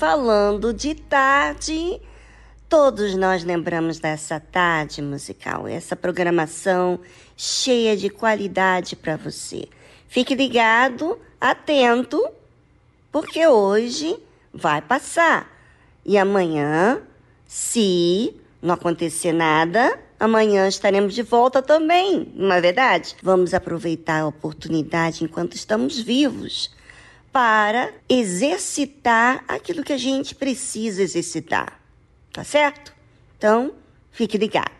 Falando de tarde, todos nós lembramos dessa tarde musical, essa programação cheia de qualidade para você. Fique ligado, atento, porque hoje vai passar. E amanhã, se não acontecer nada, amanhã estaremos de volta também, não é verdade? Vamos aproveitar a oportunidade enquanto estamos vivos para exercitar aquilo que a gente precisa exercitar. Tá certo? Então, fique ligado.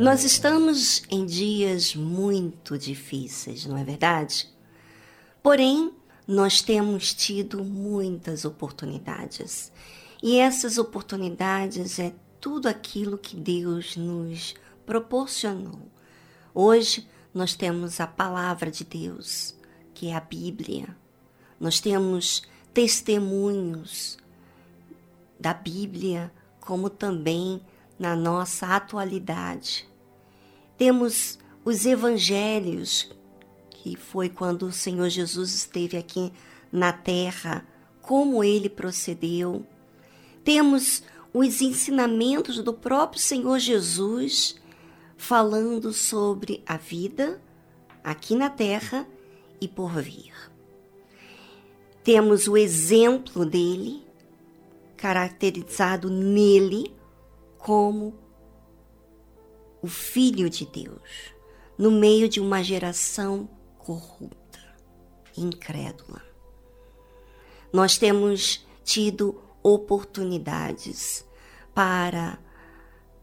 Nós estamos em dias muito difíceis, não é verdade? Porém, nós temos tido muitas oportunidades. E essas oportunidades é tudo aquilo que Deus nos proporcionou. Hoje nós temos a palavra de Deus, que é a Bíblia. Nós temos testemunhos da Bíblia, como também na nossa atualidade. Temos os evangelhos, que foi quando o Senhor Jesus esteve aqui na terra, como ele procedeu. Temos os ensinamentos do próprio Senhor Jesus falando sobre a vida aqui na terra e por vir. Temos o exemplo dele, caracterizado nele como o Filho de Deus, no meio de uma geração corrupta, incrédula. Nós temos tido oportunidades para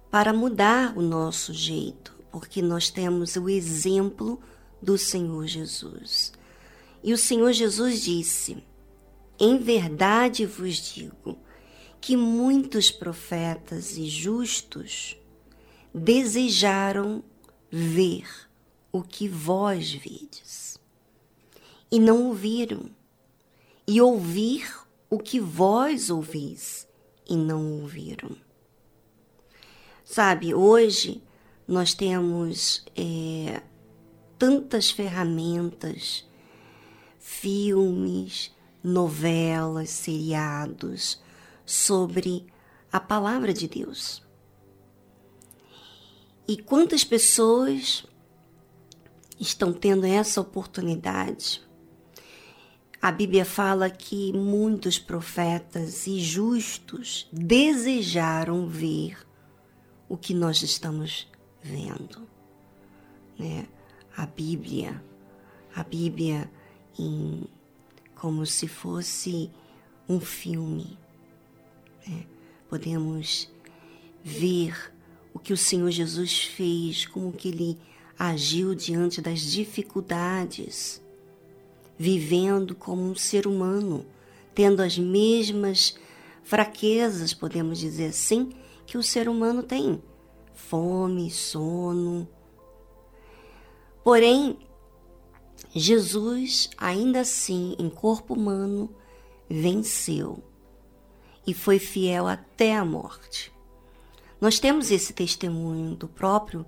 para mudar o nosso jeito, porque nós temos o exemplo do Senhor Jesus. E o Senhor Jesus disse: Em verdade vos digo que muitos profetas e justos desejaram ver o que vós vedes, e não ouviram, e ouvir o que vós ouvis, e não ouviram. Sabe, hoje nós temos é, tantas ferramentas, filmes, novelas, seriados sobre a palavra de Deus. E quantas pessoas estão tendo essa oportunidade? A Bíblia fala que muitos profetas e justos desejaram ver o que nós estamos vendo, né? A Bíblia, a Bíblia em como se fosse um filme. Né? Podemos ver o que o Senhor Jesus fez, como que ele agiu diante das dificuldades, vivendo como um ser humano, tendo as mesmas fraquezas, podemos dizer assim, que o ser humano tem: fome, sono. Porém, Jesus, ainda assim, em corpo humano, venceu e foi fiel até a morte. Nós temos esse testemunho do próprio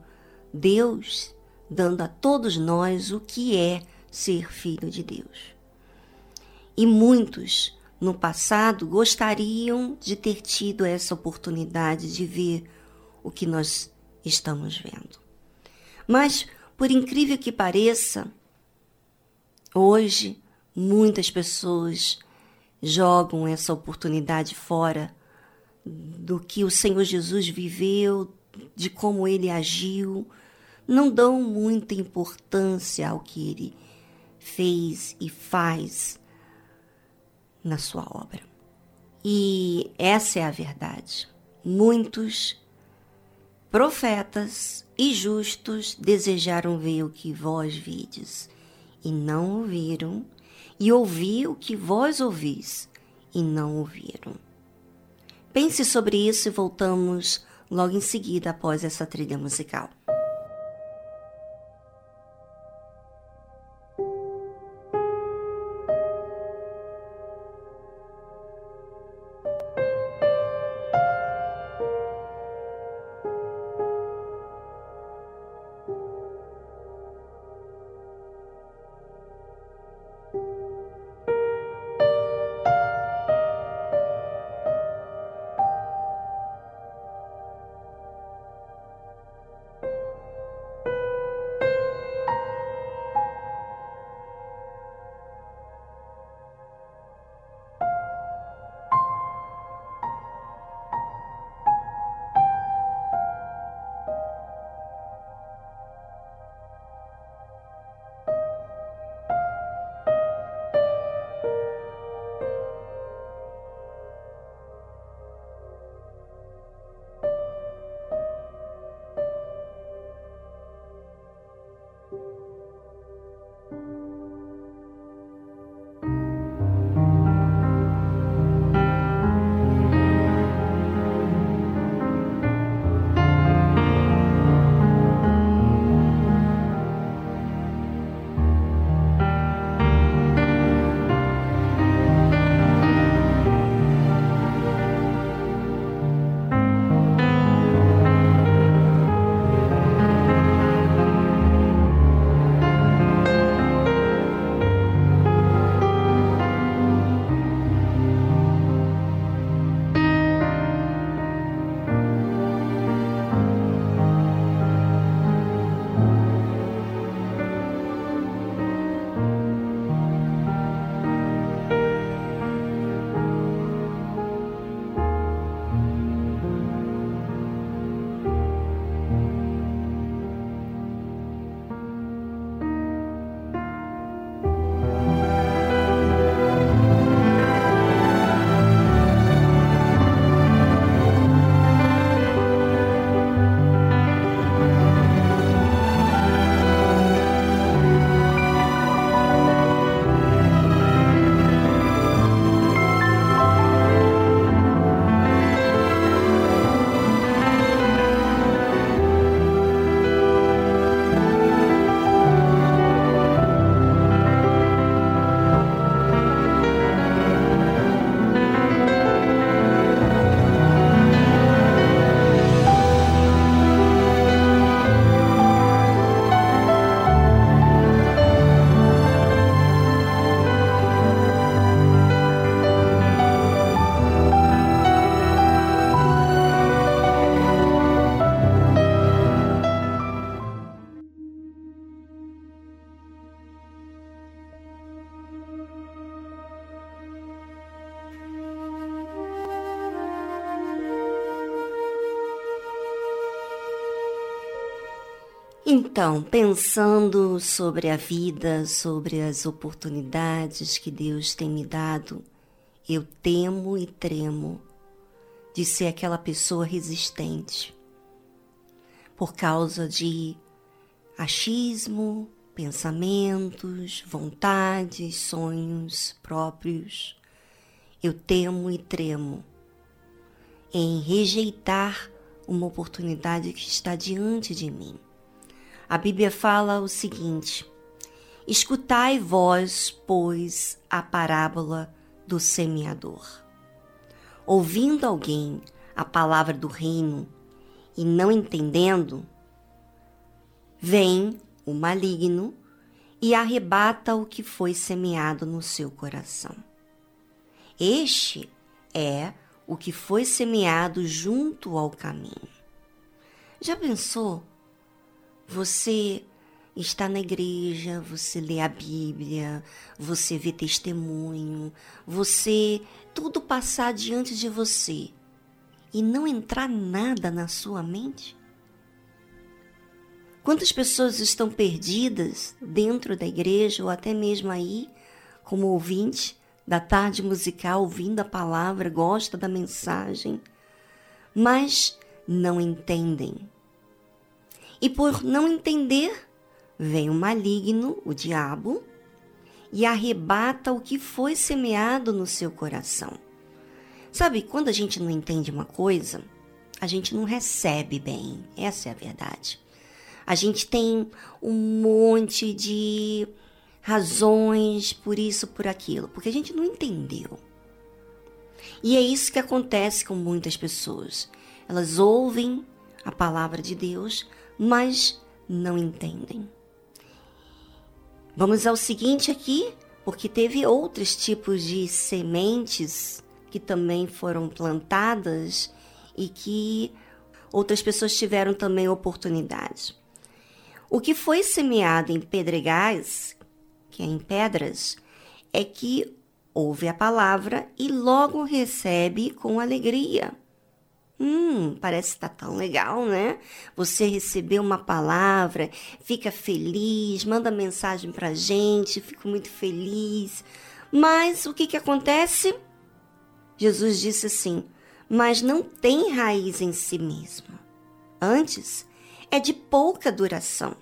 Deus dando a todos nós o que é ser filho de Deus. E muitos no passado gostariam de ter tido essa oportunidade de ver o que nós estamos vendo. Mas, por incrível que pareça, hoje muitas pessoas jogam essa oportunidade fora do que o Senhor Jesus viveu, de como ele agiu, não dão muita importância ao que ele fez e faz na sua obra. E essa é a verdade. Muitos profetas e justos desejaram ver o que vós vides, e não ouviram, e ouvir o que vós ouvis, e não ouviram. Pense sobre isso e voltamos logo em seguida após essa trilha musical. Então, pensando sobre a vida, sobre as oportunidades que Deus tem me dado, eu temo e tremo de ser aquela pessoa resistente por causa de achismo, pensamentos, vontades, sonhos próprios. Eu temo e tremo em rejeitar uma oportunidade que está diante de mim. A Bíblia fala o seguinte: Escutai vós, pois, a parábola do semeador. Ouvindo alguém a palavra do reino e não entendendo, vem o maligno e arrebata o que foi semeado no seu coração. Este é o que foi semeado junto ao caminho. Já pensou? Você está na igreja, você lê a Bíblia, você vê testemunho, você tudo passar diante de você e não entrar nada na sua mente? Quantas pessoas estão perdidas dentro da igreja ou até mesmo aí, como ouvinte da tarde musical, ouvindo a palavra, gosta da mensagem, mas não entendem. E por não entender, vem o maligno, o diabo, e arrebata o que foi semeado no seu coração. Sabe, quando a gente não entende uma coisa, a gente não recebe bem. Essa é a verdade. A gente tem um monte de razões por isso, por aquilo, porque a gente não entendeu. E é isso que acontece com muitas pessoas. Elas ouvem a palavra de Deus, mas não entendem. Vamos ao seguinte aqui, porque teve outros tipos de sementes que também foram plantadas e que outras pessoas tiveram também oportunidade. O que foi semeado em pedregais, que é em pedras, é que ouve a palavra e logo recebe com alegria. Hum, parece estar tá tão legal, né? Você recebeu uma palavra, fica feliz, manda mensagem pra gente, fico muito feliz. Mas o que que acontece? Jesus disse assim: Mas não tem raiz em si mesmo. Antes, é de pouca duração.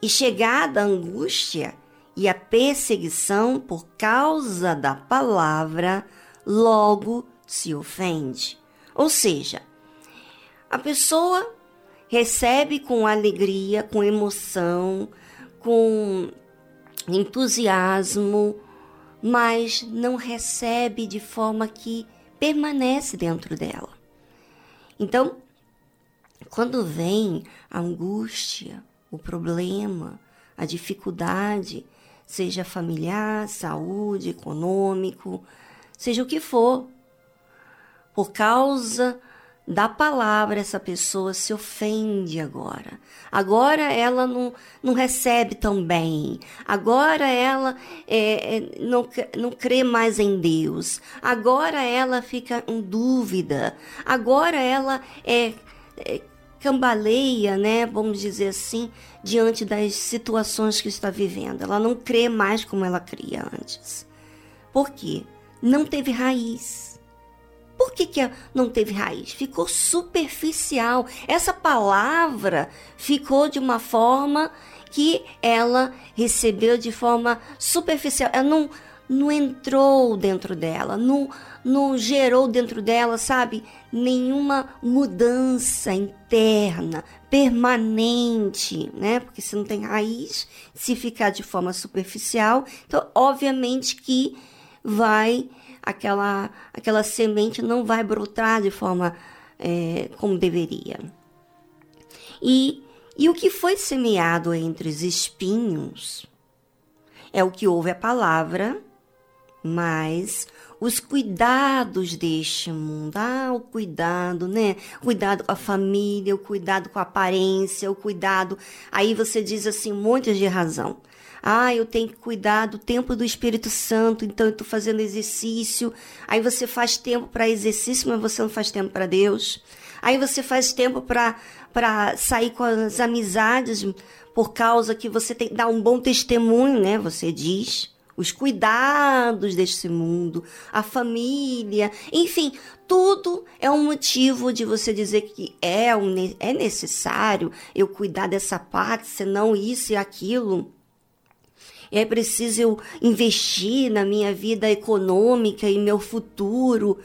E chegada a angústia e a perseguição por causa da palavra, logo se ofende. Ou seja, a pessoa recebe com alegria, com emoção, com entusiasmo, mas não recebe de forma que permanece dentro dela. Então, quando vem a angústia, o problema, a dificuldade, seja familiar, saúde, econômico, seja o que for, por causa da palavra, essa pessoa se ofende agora. Agora ela não, não recebe tão bem. Agora ela é, é, não, não crê mais em Deus. Agora ela fica em dúvida. Agora ela é, é cambaleia, né, vamos dizer assim, diante das situações que está vivendo. Ela não crê mais como ela cria antes. Por quê? Não teve raiz por que, que não teve raiz? Ficou superficial. Essa palavra ficou de uma forma que ela recebeu de forma superficial. Ela não, não entrou dentro dela, não, não gerou dentro dela, sabe, nenhuma mudança interna, permanente, né? Porque se não tem raiz, se ficar de forma superficial, então obviamente que vai aquela, aquela semente não vai brotar de forma é, como deveria. E, e o que foi semeado entre os espinhos é o que ouve a palavra, mas os cuidados deste mundo, ah, o cuidado, né? Cuidado com a família, o cuidado com a aparência, o cuidado. Aí você diz assim, um monte de razão. Ah, eu tenho que cuidar do tempo do Espírito Santo, então eu estou fazendo exercício. Aí você faz tempo para exercício, mas você não faz tempo para Deus. Aí você faz tempo para sair com as amizades, por causa que você tem que dar um bom testemunho, né? Você diz os cuidados deste mundo, a família, enfim, tudo é um motivo de você dizer que é, um, é necessário eu cuidar dessa parte, senão isso e aquilo. É preciso eu investir na minha vida econômica e meu futuro.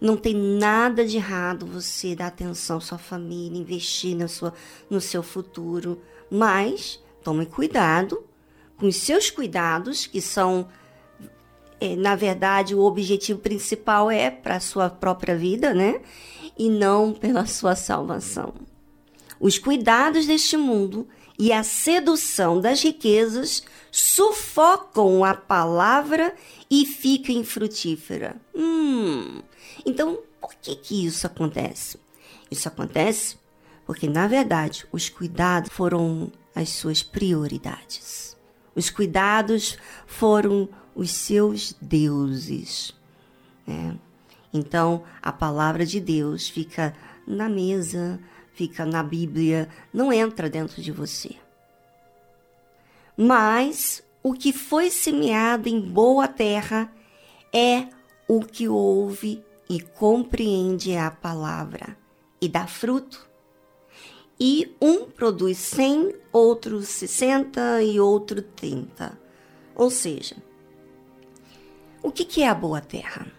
Não tem nada de errado você dar atenção à sua família, investir na sua, no seu futuro. Mas tome cuidado com os seus cuidados, que são, é, na verdade, o objetivo principal é para a sua própria vida, né? E não pela sua salvação. Os cuidados deste mundo e a sedução das riquezas sufocam a palavra e fica infrutífera. Hum, então, por que, que isso acontece? Isso acontece porque, na verdade, os cuidados foram as suas prioridades. Os cuidados foram os seus deuses. Né? Então, a palavra de Deus fica na mesa, fica na Bíblia, não entra dentro de você. Mas o que foi semeado em boa terra é o que ouve e compreende a palavra e dá fruto e um produz 100, outro 60 e outro 30. Ou seja, o que, que é a boa terra?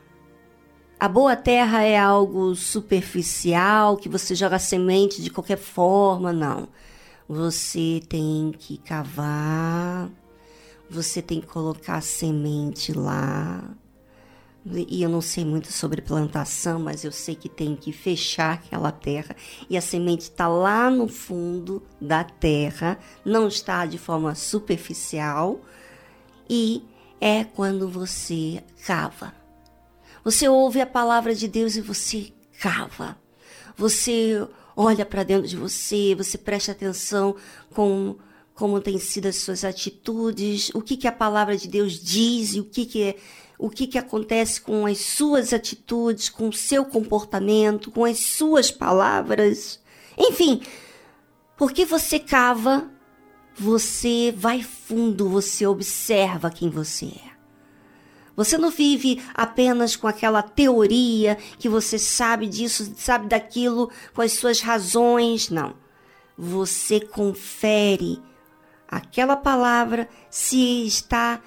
A boa terra é algo superficial, que você joga semente de qualquer forma, não. Você tem que cavar, você tem que colocar semente lá, e eu não sei muito sobre plantação, mas eu sei que tem que fechar aquela terra e a semente está lá no fundo da terra, não está de forma superficial e é quando você cava. Você ouve a palavra de Deus e você cava. Você olha para dentro de você, você presta atenção com como têm sido as suas atitudes, o que, que a palavra de Deus diz e o que, que é o que, que acontece com as suas atitudes, com o seu comportamento, com as suas palavras. Enfim, porque você cava, você vai fundo, você observa quem você é. Você não vive apenas com aquela teoria que você sabe disso, sabe daquilo, com as suas razões. Não. Você confere aquela palavra se está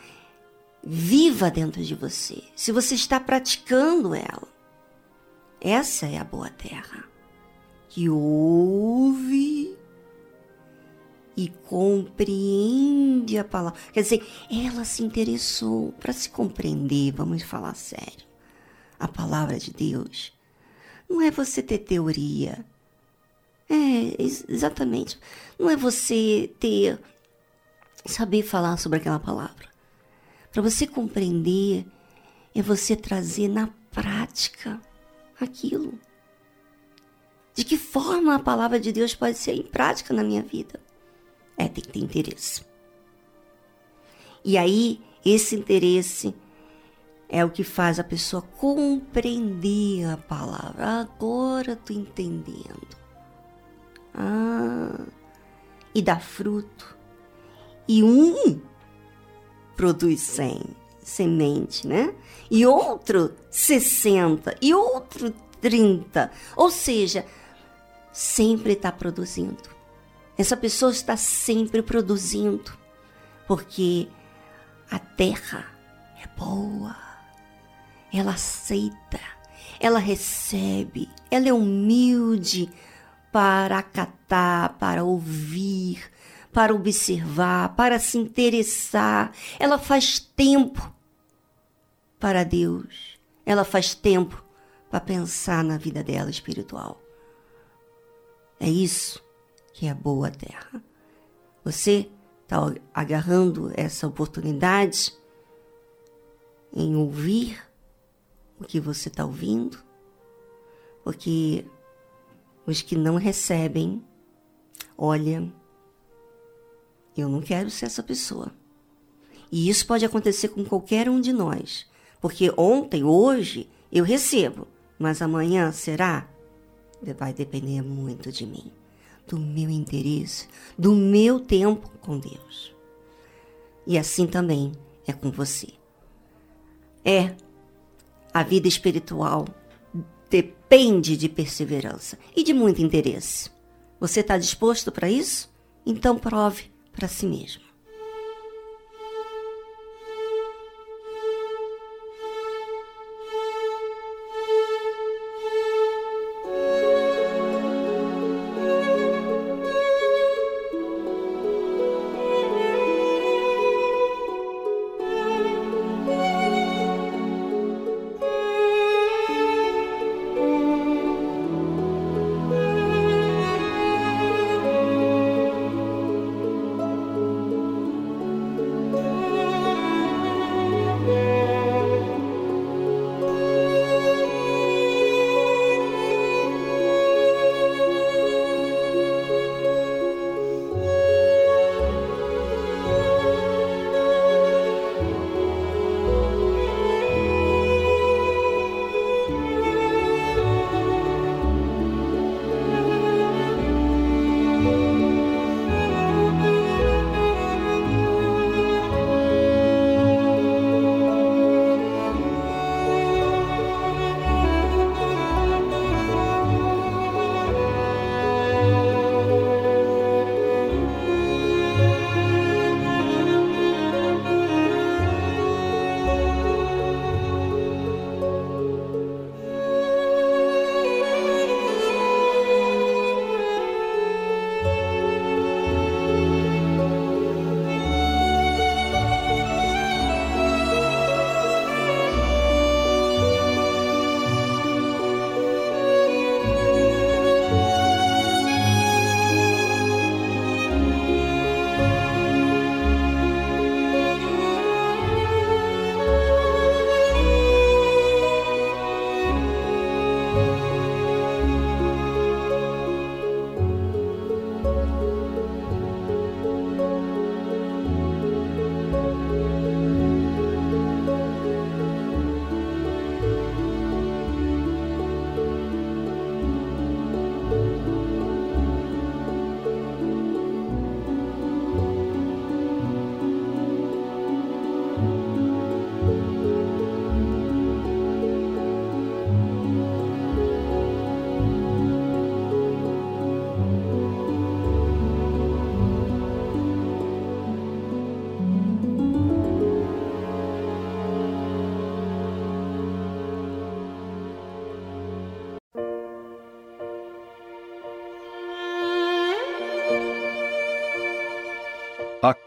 viva dentro de você, se você está praticando ela. Essa é a boa terra que ouve e compreende a palavra. Quer dizer, ela se interessou para se compreender, vamos falar sério. A palavra de Deus não é você ter teoria. É, exatamente. Não é você ter saber falar sobre aquela palavra. Para você compreender, é você trazer na prática aquilo. De que forma a palavra de Deus pode ser em prática na minha vida? É, tem que ter interesse. E aí, esse interesse é o que faz a pessoa compreender a palavra. Agora tô entendendo. Ah, e dá fruto. E um produz 100 semente, né? E outro 60 e outro 30. Ou seja, sempre está produzindo. Essa pessoa está sempre produzindo, porque a terra é boa, ela aceita, ela recebe, ela é humilde para acatar, para ouvir, para observar, para se interessar. Ela faz tempo para Deus. Ela faz tempo para pensar na vida dela espiritual. É isso que é boa terra. Você está agarrando essa oportunidade em ouvir o que você está ouvindo, porque os que não recebem, olha, eu não quero ser essa pessoa. E isso pode acontecer com qualquer um de nós. Porque ontem, hoje, eu recebo, mas amanhã será? Vai depender muito de mim, do meu interesse, do meu tempo com Deus. E assim também é com você. É, a vida espiritual depende de perseverança e de muito interesse. Você está disposto para isso? Então prove para si mesmo.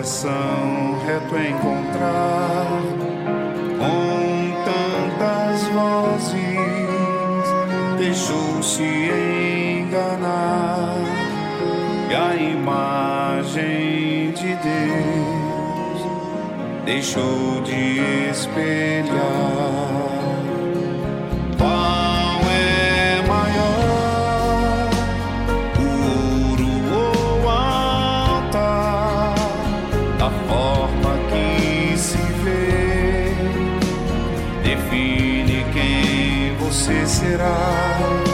Coração reto encontrar com tantas vozes. Deixou-se enganar e a imagem de Deus deixou de espelhar. Quem você será.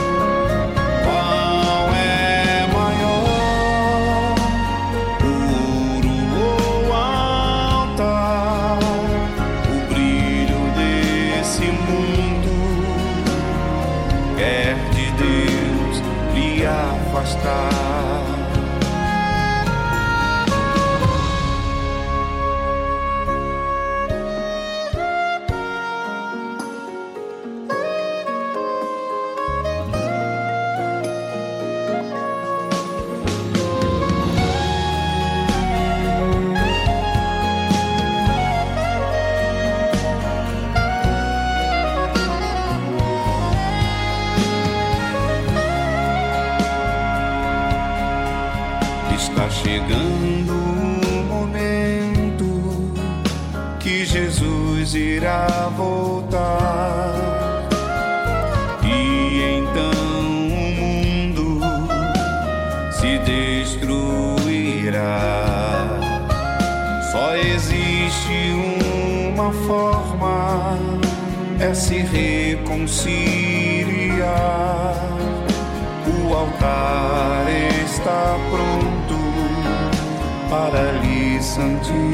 Para lhe santificar.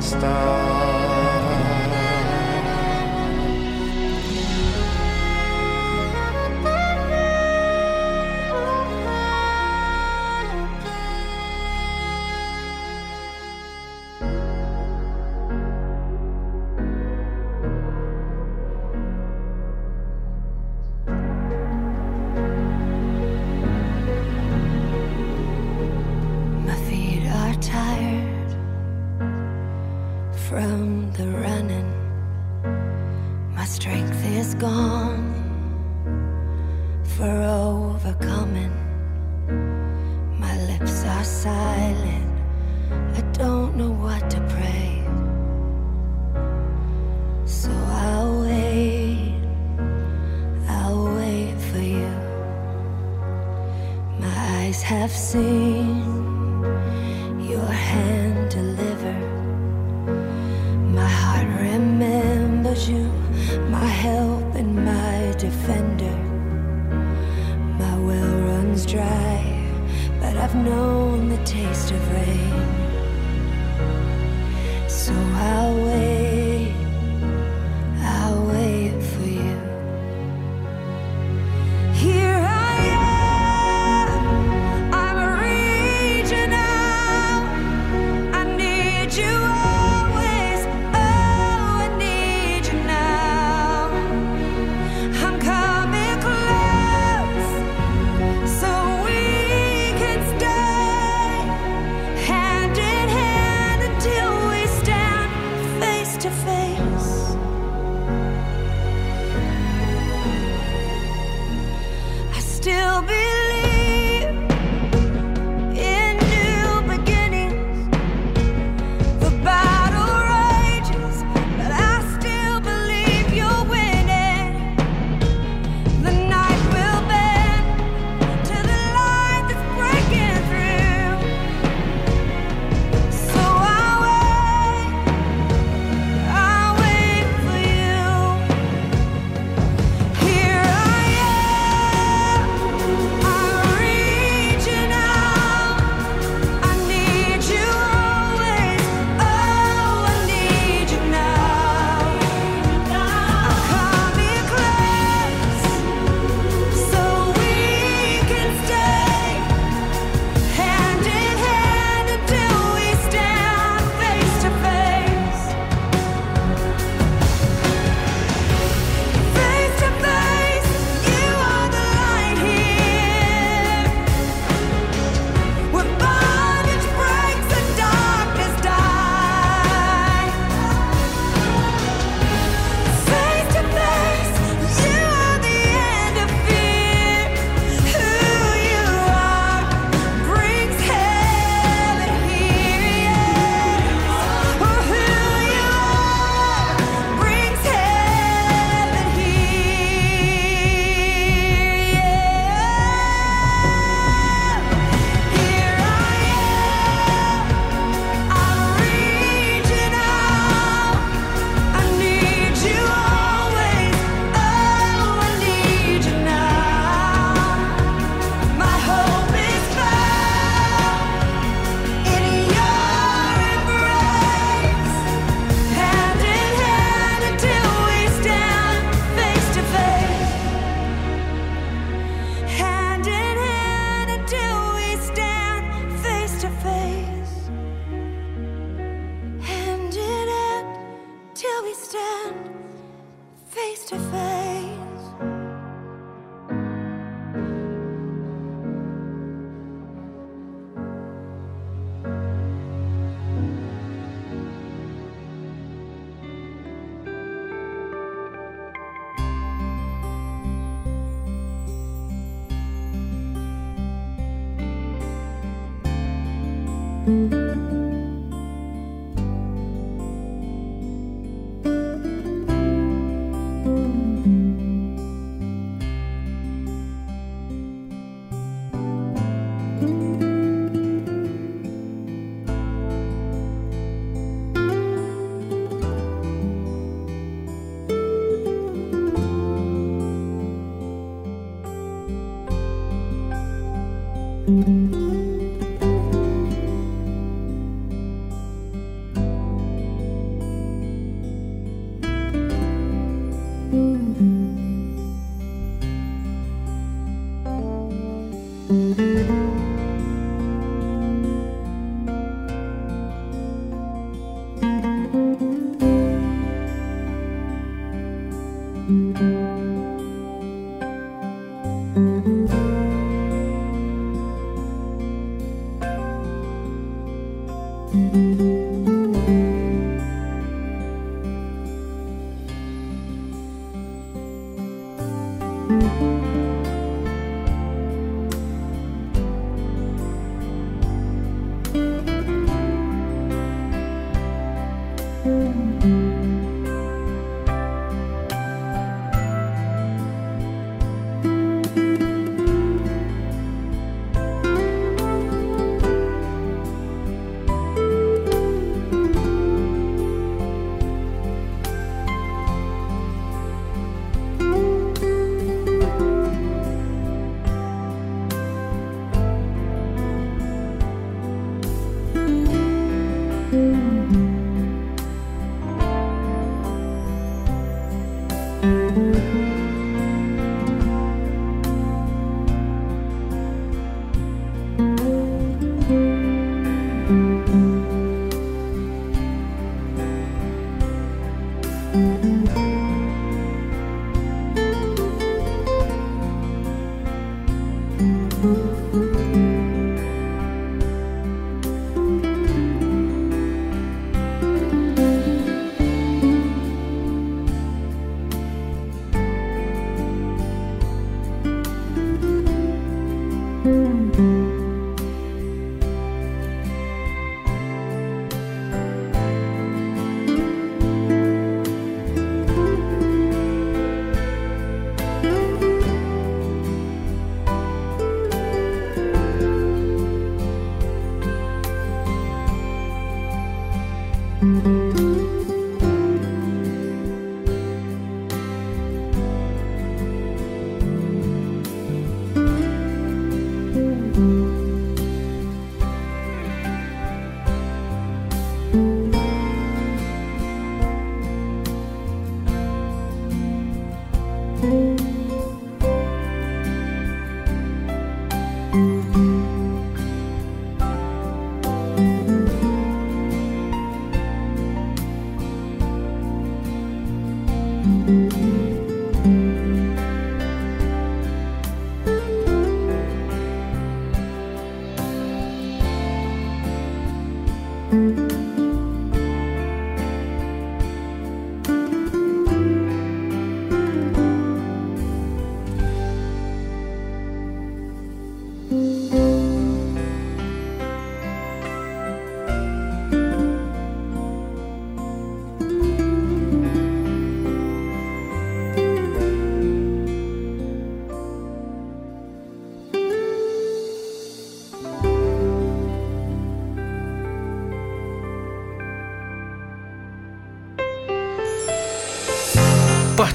Stop.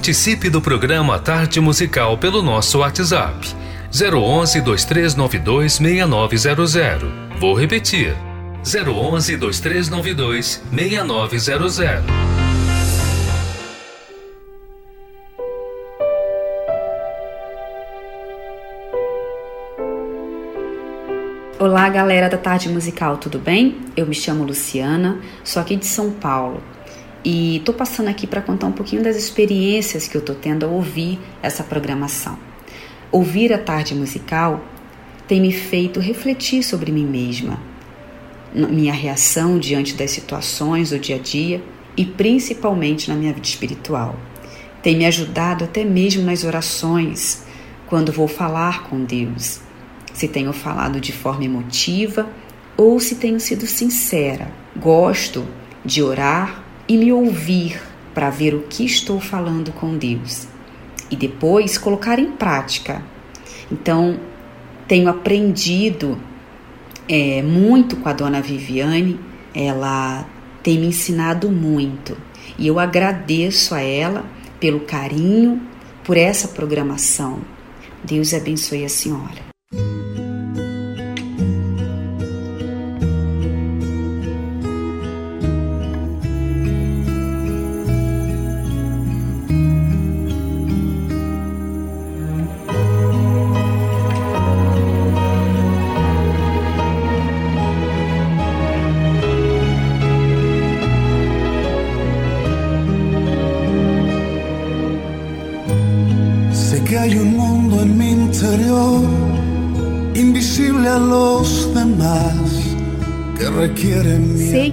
Participe do programa Tarde Musical pelo nosso WhatsApp 011 2392 6900. Vou repetir 011 2392 6900. Olá, galera da Tarde Musical, tudo bem? Eu me chamo Luciana, sou aqui de São Paulo e estou passando aqui para contar um pouquinho das experiências que eu estou tendo ao ouvir essa programação. Ouvir a tarde musical tem me feito refletir sobre mim mesma, minha reação diante das situações do dia a dia e principalmente na minha vida espiritual. Tem me ajudado até mesmo nas orações, quando vou falar com Deus. Se tenho falado de forma emotiva ou se tenho sido sincera. Gosto de orar e me ouvir para ver o que estou falando com Deus e depois colocar em prática. Então, tenho aprendido é, muito com a dona Viviane, ela tem me ensinado muito e eu agradeço a ela pelo carinho, por essa programação. Deus abençoe a senhora.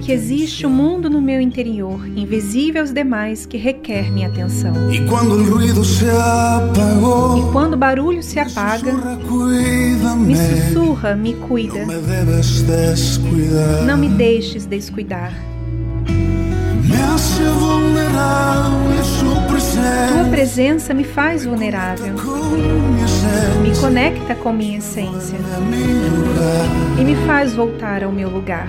Que existe um mundo no meu interior, invisível aos demais, que requer minha atenção. E quando o ruído se apagou, e quando o barulho se apaga, me sussurra, me cuida. Não me deixes descuidar. Tua presença me faz vulnerável. Me conecta com minha essência. E me faz voltar ao meu lugar.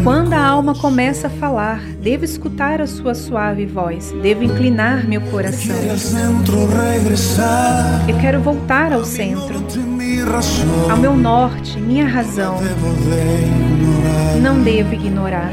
E quando a alma começa a falar, devo escutar a sua suave voz, devo inclinar meu coração. Eu quero voltar ao centro, ao meu norte, minha razão. Não devo ignorar.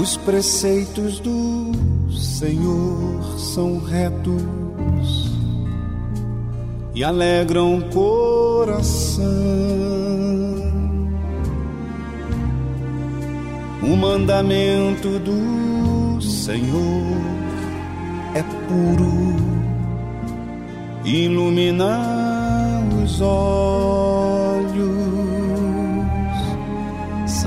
Os preceitos do Senhor são retos e alegram o coração. O mandamento do Senhor é puro, ilumina os olhos,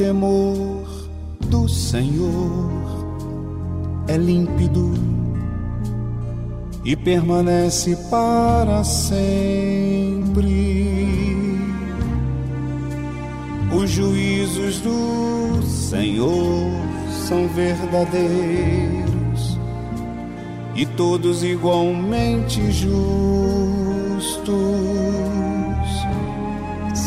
Temor do Senhor é límpido e permanece para sempre. Os juízos do Senhor são verdadeiros e todos igualmente justos.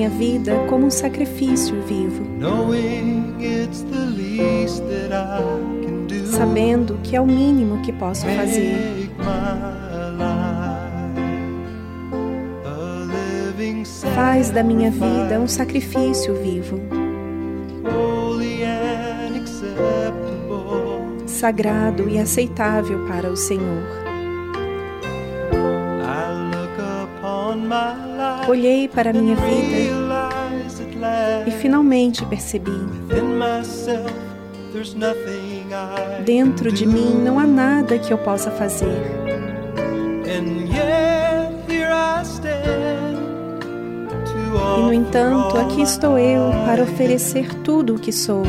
Minha vida como um sacrifício vivo, sabendo que é o mínimo que posso fazer. Faz da minha vida um sacrifício vivo, sagrado e aceitável para o Senhor. Olhei para a minha vida e finalmente percebi: dentro de mim não há nada que eu possa fazer. E no entanto, aqui estou eu para oferecer tudo o que sou.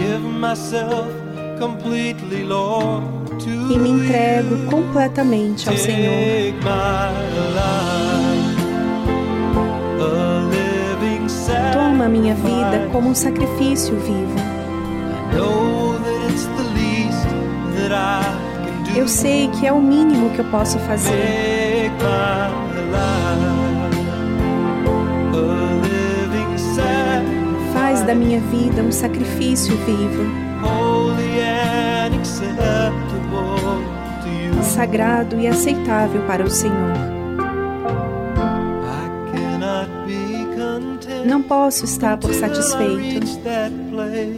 E me entrego completamente ao Senhor. A minha vida como um sacrifício vivo. Eu sei que é o mínimo que eu posso fazer. Faz da minha vida um sacrifício vivo, sagrado e aceitável para o Senhor. Não posso estar por satisfeito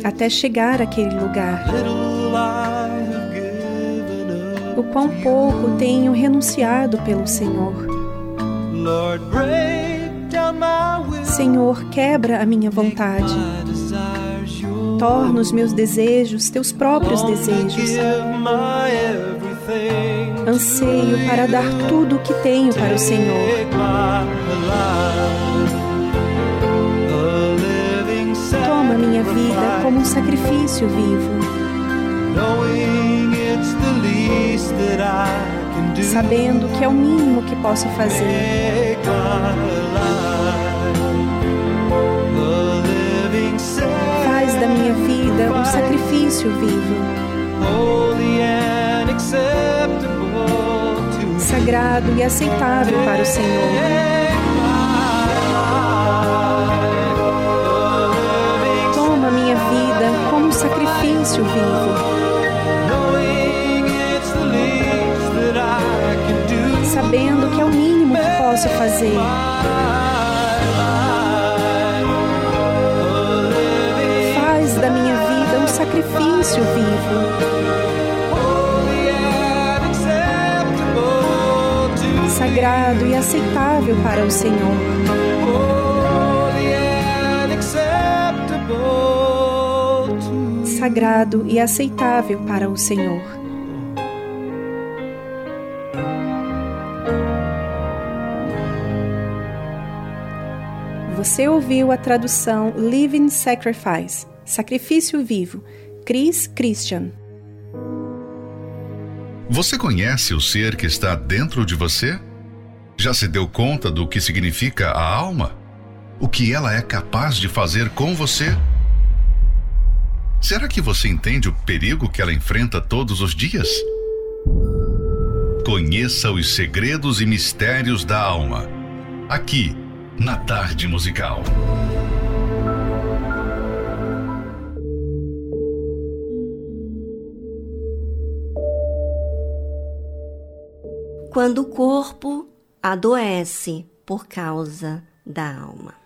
até chegar àquele lugar. O quão pouco tenho renunciado pelo Senhor. Senhor, quebra a minha vontade. Torna os meus desejos teus próprios desejos. Anseio para dar tudo o que tenho para o Senhor. Toma minha vida como um sacrifício vivo, sabendo que é o mínimo que posso fazer. Faz da minha vida um sacrifício vivo, sagrado e aceitável para o Senhor. Sacrifício vivo. Sabendo que é o mínimo que posso fazer. Faz da minha vida um sacrifício vivo. Sagrado e aceitável para o Senhor. Sagrado e aceitável para o Senhor. Você ouviu a tradução Living Sacrifice, Sacrifício Vivo, Chris Christian. Você conhece o ser que está dentro de você? Já se deu conta do que significa a alma? O que ela é capaz de fazer com você? Será que você entende o perigo que ela enfrenta todos os dias? Conheça os segredos e mistérios da alma. Aqui, na Tarde Musical. Quando o corpo adoece por causa da alma.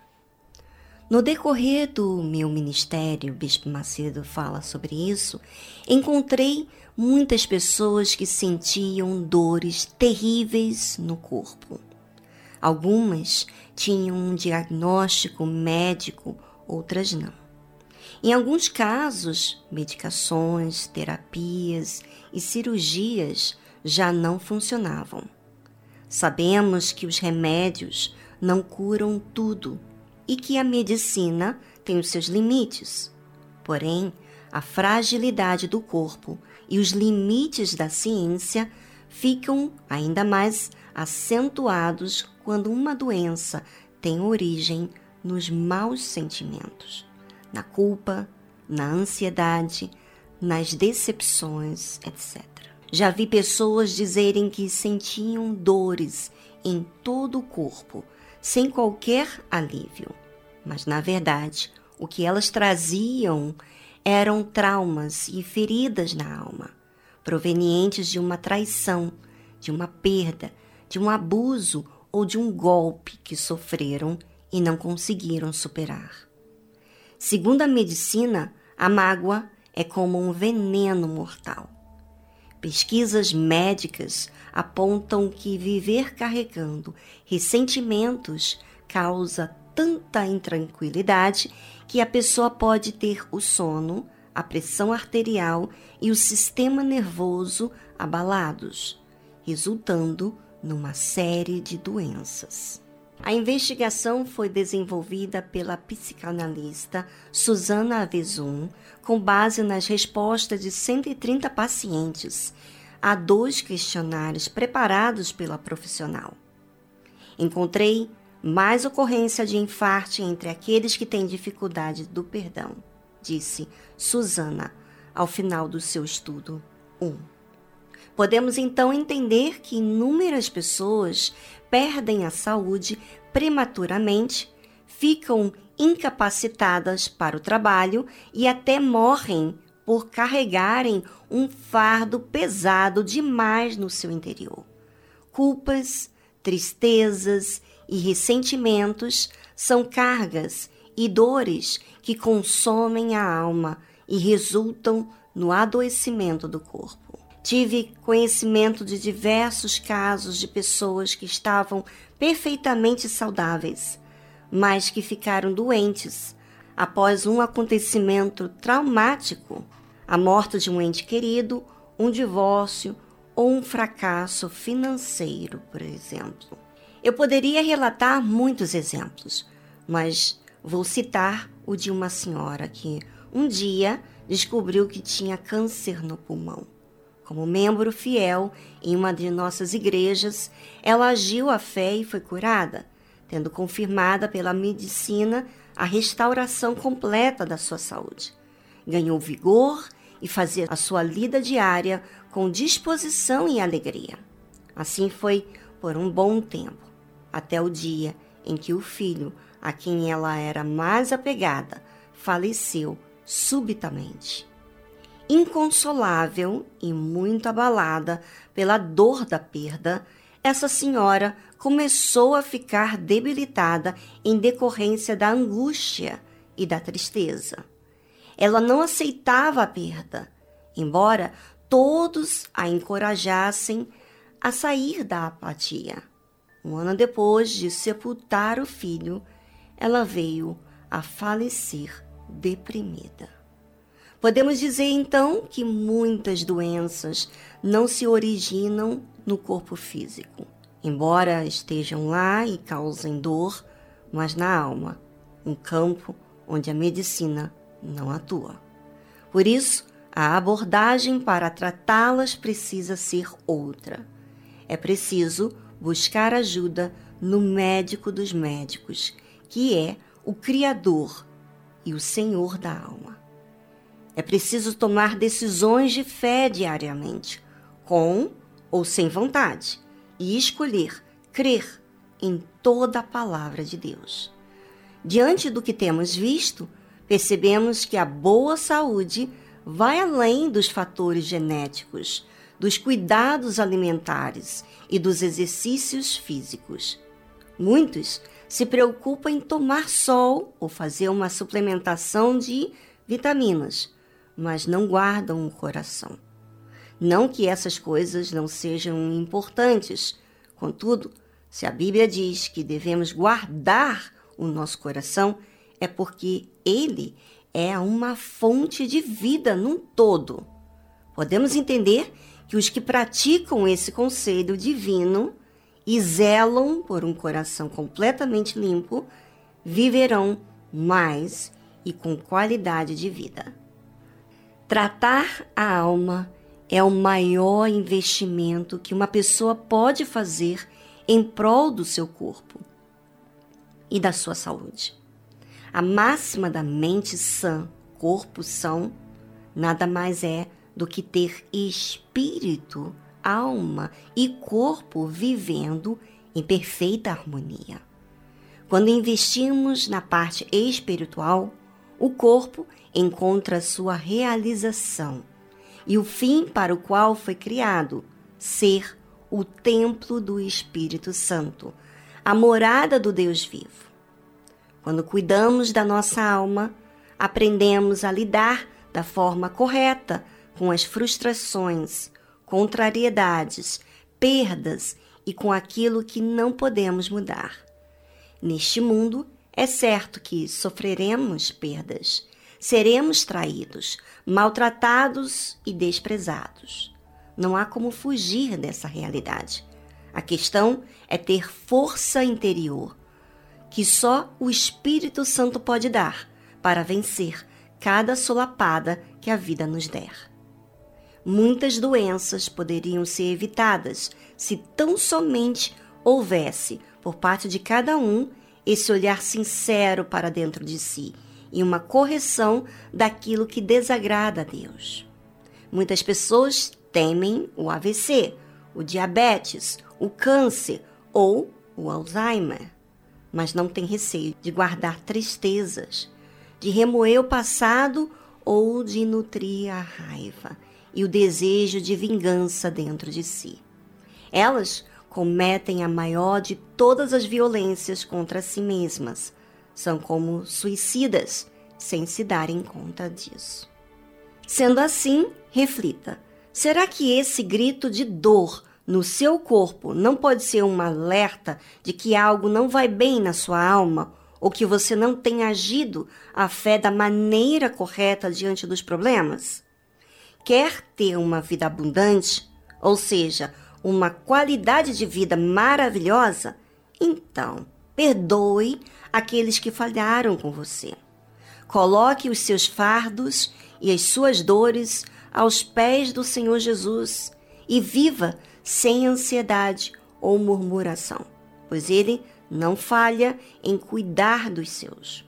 No decorrer do meu ministério, o Bispo Macedo fala sobre isso, encontrei muitas pessoas que sentiam dores terríveis no corpo. Algumas tinham um diagnóstico médico, outras não. Em alguns casos, medicações, terapias e cirurgias já não funcionavam. Sabemos que os remédios não curam tudo e que a medicina tem os seus limites. Porém, a fragilidade do corpo e os limites da ciência ficam ainda mais acentuados quando uma doença tem origem nos maus sentimentos, na culpa, na ansiedade, nas decepções, etc. Já vi pessoas dizerem que sentiam dores em todo o corpo sem qualquer alívio. Mas, na verdade, o que elas traziam eram traumas e feridas na alma, provenientes de uma traição, de uma perda, de um abuso ou de um golpe que sofreram e não conseguiram superar. Segundo a medicina, a mágoa é como um veneno mortal. Pesquisas médicas apontam que viver carregando ressentimentos causa tanta intranquilidade que a pessoa pode ter o sono, a pressão arterial e o sistema nervoso abalados, resultando numa série de doenças. A investigação foi desenvolvida pela psicanalista Susana Avezum, com base nas respostas de 130 pacientes a dois questionários preparados pela profissional. Encontrei mais ocorrência de infarte entre aqueles que têm dificuldade do perdão, disse Susana ao final do seu estudo 1. Podemos então entender que inúmeras pessoas perdem a saúde prematuramente, ficam incapacitadas para o trabalho e até morrem por carregarem um fardo pesado demais no seu interior. Culpas, tristezas e ressentimentos são cargas e dores que consomem a alma e resultam no adoecimento do corpo. Tive conhecimento de diversos casos de pessoas que estavam perfeitamente saudáveis, mas que ficaram doentes após um acontecimento traumático, a morte de um ente querido, um divórcio ou um fracasso financeiro, por exemplo. Eu poderia relatar muitos exemplos, mas vou citar o de uma senhora que um dia descobriu que tinha câncer no pulmão. Como membro fiel em uma de nossas igrejas, ela agiu à fé e foi curada, tendo confirmada pela medicina a restauração completa da sua saúde. Ganhou vigor e fazia a sua lida diária com disposição e alegria. Assim foi por um bom tempo até o dia em que o filho, a quem ela era mais apegada, faleceu subitamente. Inconsolável e muito abalada pela dor da perda, essa senhora começou a ficar debilitada em decorrência da angústia e da tristeza. Ela não aceitava a perda, embora todos a encorajassem a sair da apatia. Um ano depois de sepultar o filho, ela veio a falecer deprimida. Podemos dizer então que muitas doenças não se originam no corpo físico, embora estejam lá e causem dor, mas na alma, um campo onde a medicina não atua. Por isso, a abordagem para tratá-las precisa ser outra. É preciso buscar ajuda no médico dos médicos, que é o Criador e o Senhor da alma. É preciso tomar decisões de fé diariamente, com ou sem vontade, e escolher crer em toda a palavra de Deus. Diante do que temos visto, percebemos que a boa saúde vai além dos fatores genéticos, dos cuidados alimentares e dos exercícios físicos. Muitos se preocupam em tomar sol ou fazer uma suplementação de vitaminas, mas não guardam o coração. Não que essas coisas não sejam importantes, contudo, se a Bíblia diz que devemos guardar o nosso coração, é porque ele é uma fonte de vida num todo. Podemos entender que os que praticam esse conselho divino e zelam por um coração completamente limpo viverão mais e com qualidade de vida. Tratar a alma é o maior investimento que uma pessoa pode fazer em prol do seu corpo e da sua saúde. A máxima da mente sã, corpo são, nada mais é do que ter espírito, alma e corpo vivendo em perfeita harmonia. Quando investimos na parte espiritual, o corpo encontra sua realização e o fim para o qual foi criado, ser o templo do Espírito Santo, a morada do Deus vivo. Quando cuidamos da nossa alma, aprendemos a lidar da forma correta com as frustrações, contrariedades, perdas e com aquilo que não podemos mudar. Neste mundo, é certo que sofreremos perdas, seremos traídos, maltratados e desprezados. Não há como fugir dessa realidade. A questão é ter força interior, que só o Espírito Santo pode dar para vencer cada solapada que a vida nos der. Muitas doenças poderiam ser evitadas se tão somente houvesse por parte de cada um esse olhar sincero para dentro de si e uma correção daquilo que desagrada a Deus. Muitas pessoas temem o AVC, o diabetes, o câncer ou o Alzheimer, mas não têm receio de guardar tristezas, de remoer o passado ou de nutrir a raiva e o desejo de vingança dentro de si. Elas cometem a maior de todas as violências contra si mesmas. São como suicidas, sem se darem conta disso. Sendo assim, reflita: será que esse grito de dor no seu corpo não pode ser um alerta de que algo não vai bem na sua alma ou que você não tem agido a fé da maneira correta diante dos problemas? Quer ter uma vida abundante, ou seja, uma qualidade de vida maravilhosa, então perdoe aqueles que falharam com você. Coloque os seus fardos e as suas dores aos pés do Senhor Jesus e viva sem ansiedade ou murmuração, pois Ele não falha em cuidar dos seus.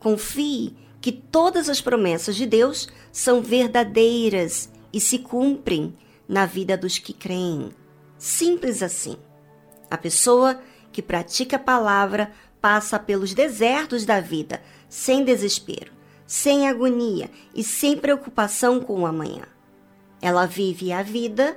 Confie que todas as promessas de Deus são verdadeiras e se cumprem na vida dos que creem. Simples assim. A pessoa que pratica a palavra passa pelos desertos da vida sem desespero, sem agonia e sem preocupação com o amanhã. Ela vive a vida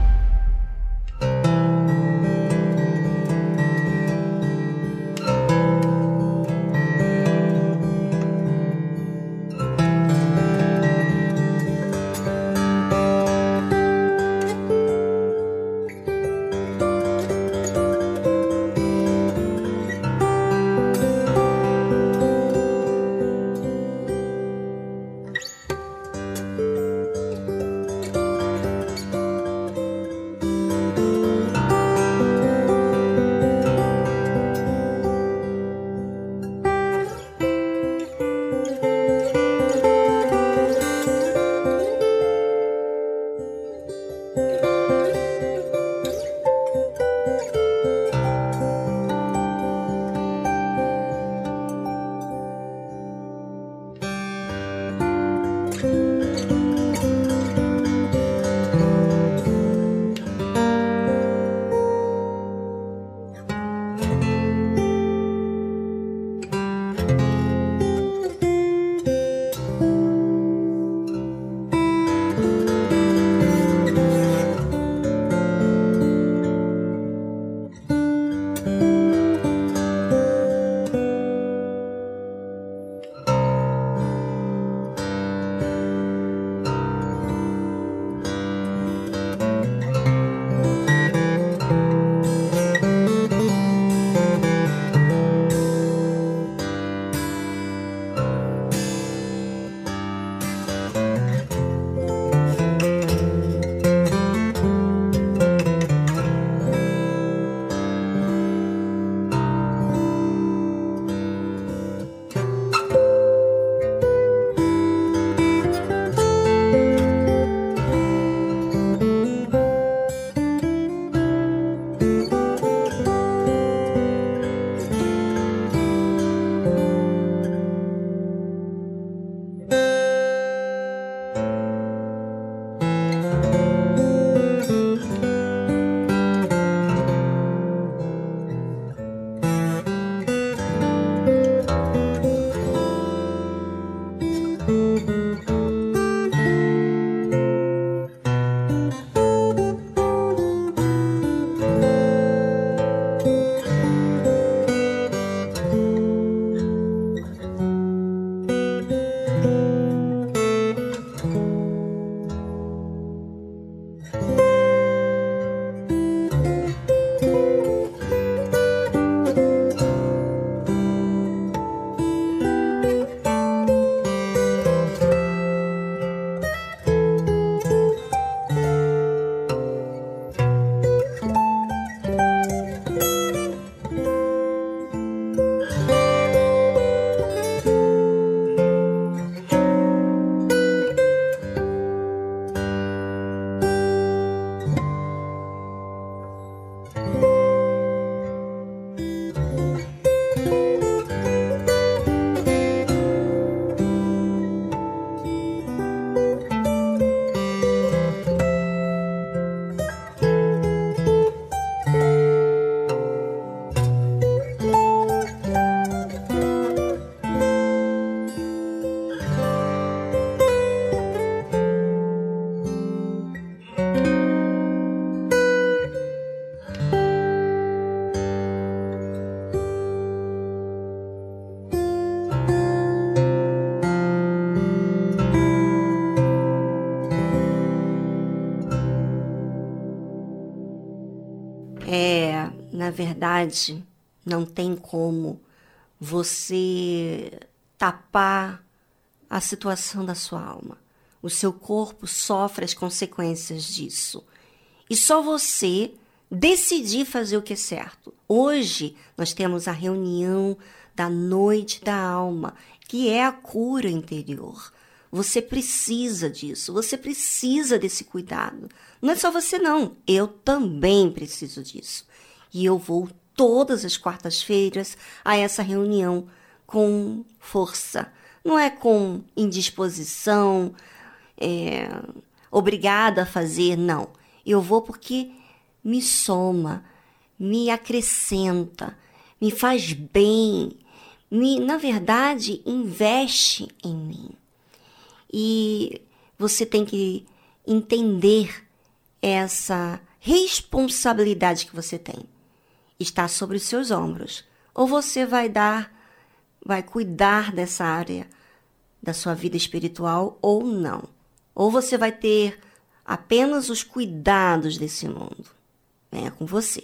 verdade, não tem como você tapar a situação da sua alma. O seu corpo sofre as consequências disso. E só você decidir fazer o que é certo. Hoje nós temos a reunião da noite da alma, que é a cura interior. Você precisa disso, você precisa desse cuidado. Não é só você, não. Eu também preciso disso. E eu vou todas as quartas-feiras a essa reunião com força. Não é com indisposição, é, obrigada a fazer, não. Eu vou porque me soma, me acrescenta, me faz bem, me, na verdade, investe em mim. E você tem que entender essa responsabilidade que você tem está sobre os seus ombros. Ou você vai dar, vai cuidar dessa área da sua vida espiritual ou não. Ou você vai ter apenas os cuidados desse mundo. Venha com você.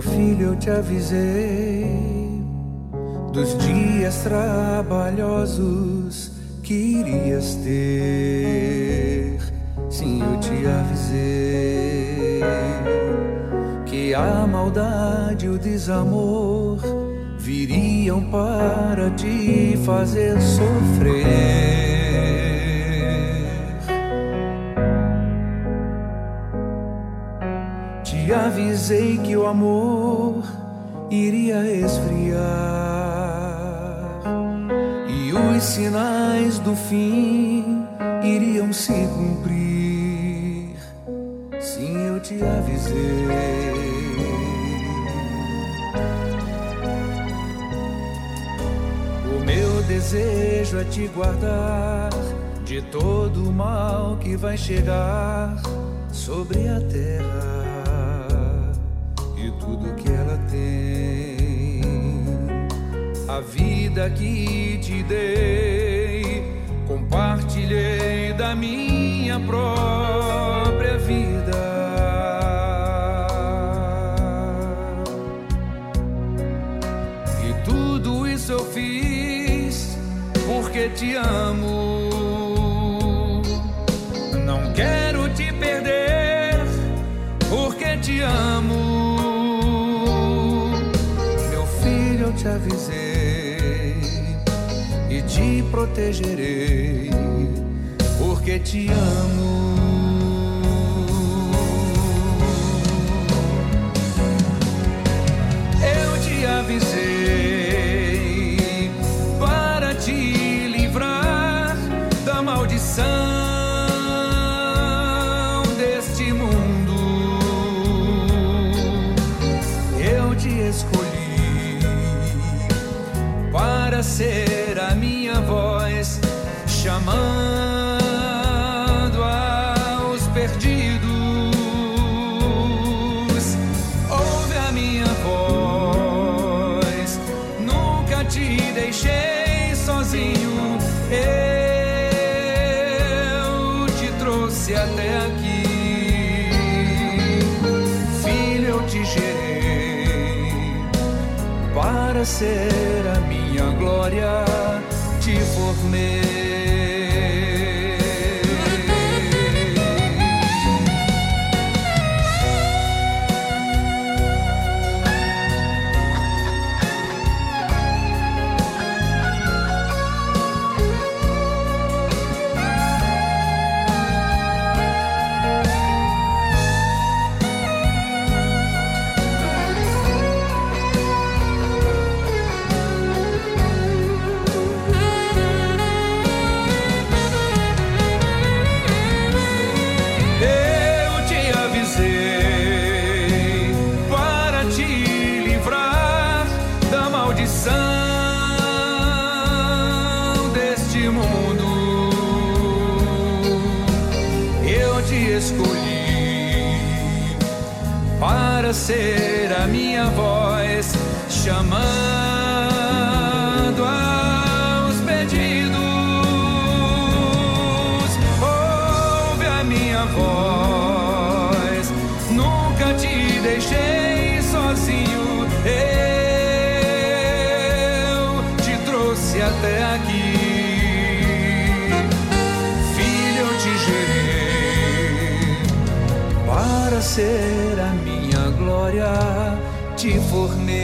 Filho, eu te avisei dos dias trabalhosos que irias ter. Sim, eu te avisei que a maldade e o desamor viriam para te fazer sofrer. Avisei que o amor iria esfriar e os sinais do fim iriam se cumprir. Sim, eu te avisei. O meu desejo é te guardar de todo o mal que vai chegar sobre a terra tem. A vida que te dei, compartilhei da minha própria vida. E tudo isso eu fiz porque te amo. Te avisei e te protegerei, porque te amo. Ser a minha voz chamando aos perdidos. Ouve a minha voz, nunca te deixei sozinho. Eu te trouxe até aqui, filho, eu te gerei para ser a ser a minha voz chamando formei.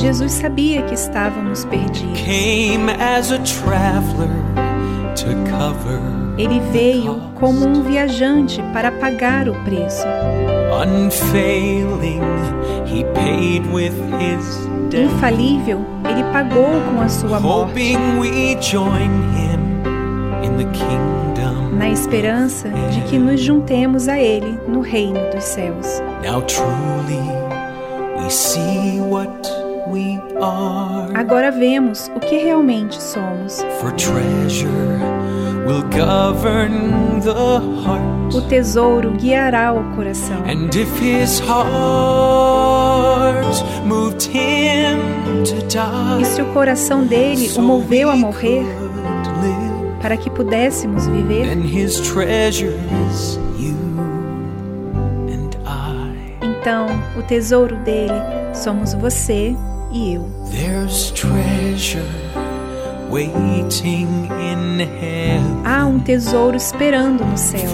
Jesus sabia que estávamos perdidos. Ele veio como um viajante para pagar o preço. Infalível, ele pagou com a sua morte. Na esperança de que nos juntemos a ele no reino dos céus. Agora vemos o que realmente somos. O tesouro guiará o coração. E se o coração dele o moveu a morrer para que pudéssemos viver, então o tesouro dele somos você e eu. Há um tesouro esperando no céu.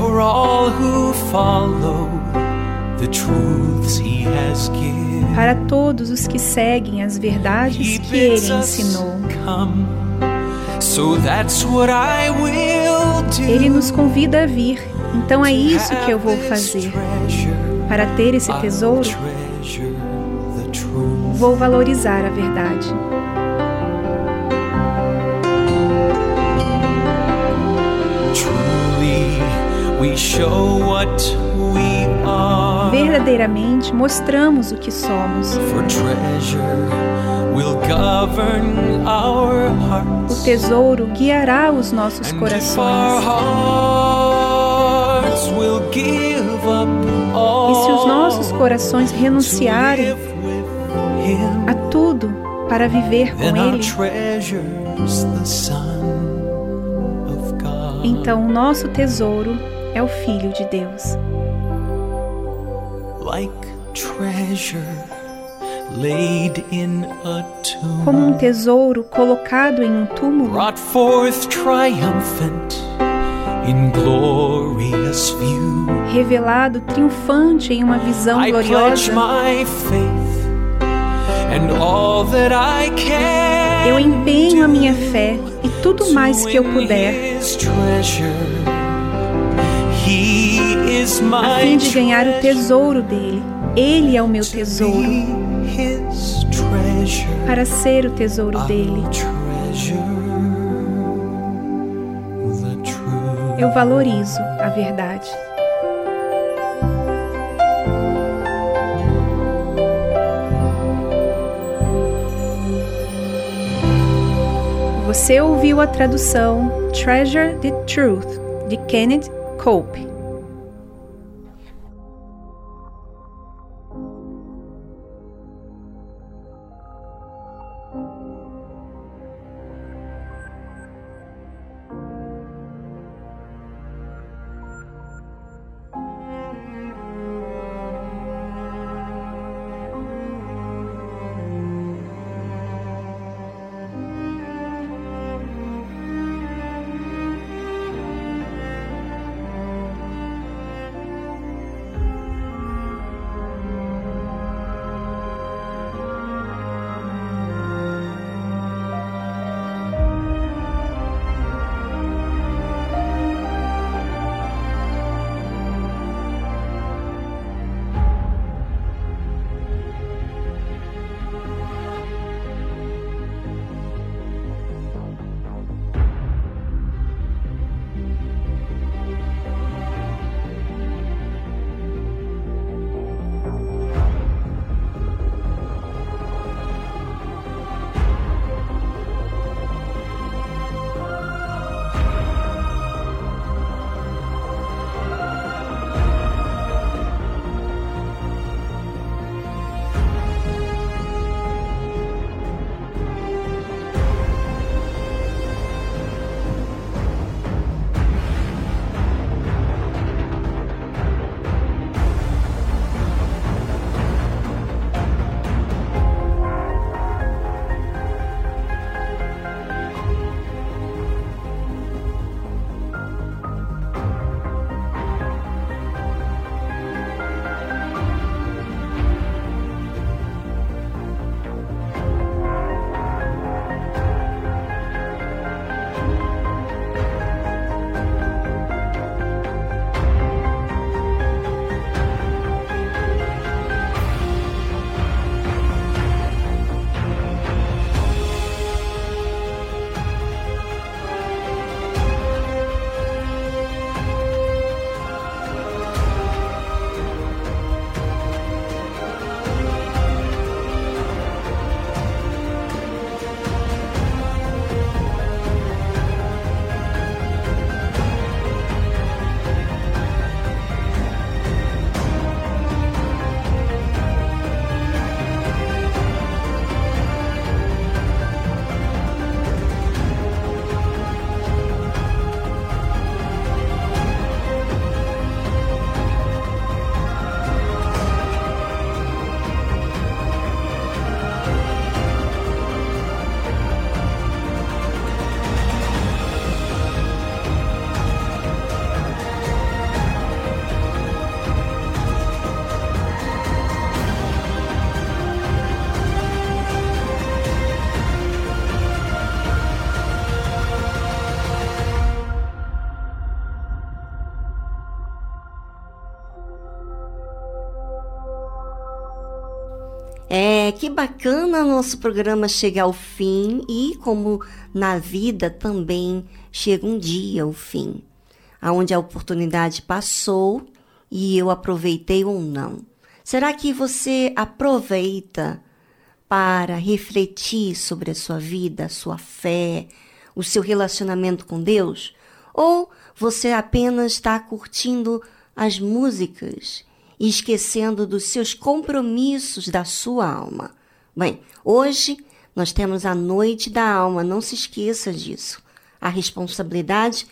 Para todos os que seguem as verdades que ele ensinou. Ele nos convida a vir, então é isso que eu vou fazer. Para ter esse tesouro, vou valorizar a verdade. Verdadeiramente mostramos o que somos. O tesouro guiará os nossos corações. Corações renunciarem a tudo para viver com Ele, então o nosso tesouro é o Filho de Deus. Como um tesouro colocado em um túmulo, revelado triunfante em uma visão gloriosa. Eu empenho a minha fé e tudo mais que eu puder a fim de ganhar o tesouro dele. Ele é o meu tesouro. Para ser o tesouro dele. Eu valorizo a verdade. Você ouviu a tradução Treasure the Truth de Kenneth Cope. É, que bacana nosso programa chegar ao fim e como na vida também chega um dia ao fim, aonde a oportunidade passou e eu aproveitei ou não. Será que você aproveita para refletir sobre a sua vida, a sua fé, o seu relacionamento com Deus? Ou você apenas está curtindo as músicas e esquecendo dos seus compromissos da sua alma? Bem, hoje nós temos a noite da alma, não se esqueça disso. A responsabilidade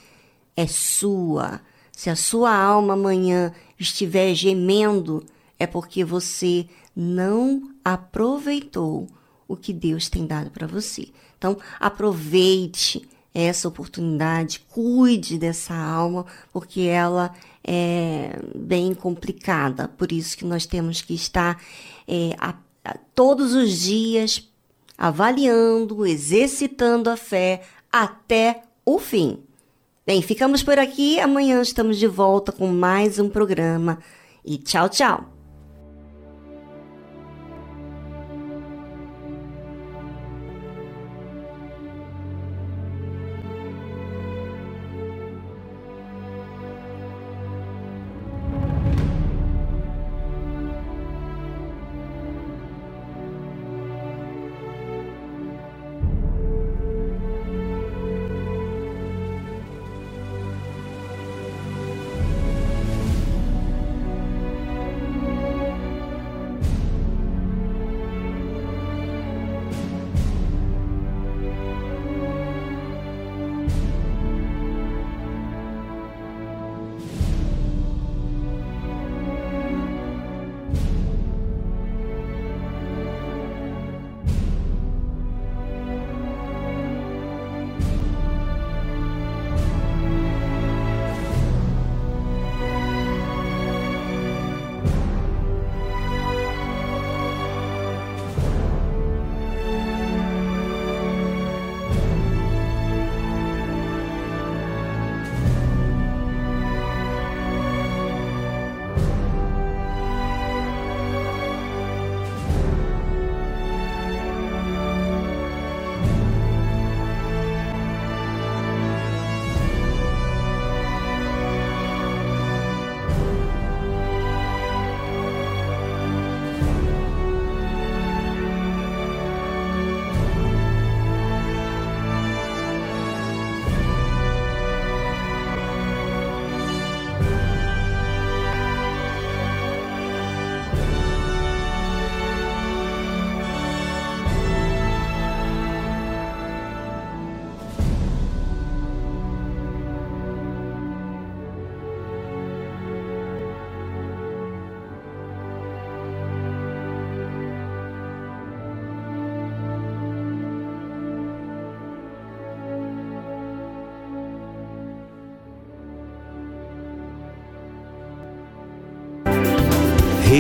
é sua. Se a sua alma amanhã estiver gemendo, é porque você não aproveitou o que Deus tem dado para você. Então, aproveite essa oportunidade, cuide dessa alma, porque ela é bem complicada. Por isso que nós temos que estar é, a, a, todos os dias avaliando, exercitando a fé até o fim. Bem, ficamos por aqui. Amanhã estamos de volta com mais um programa. E tchau, tchau!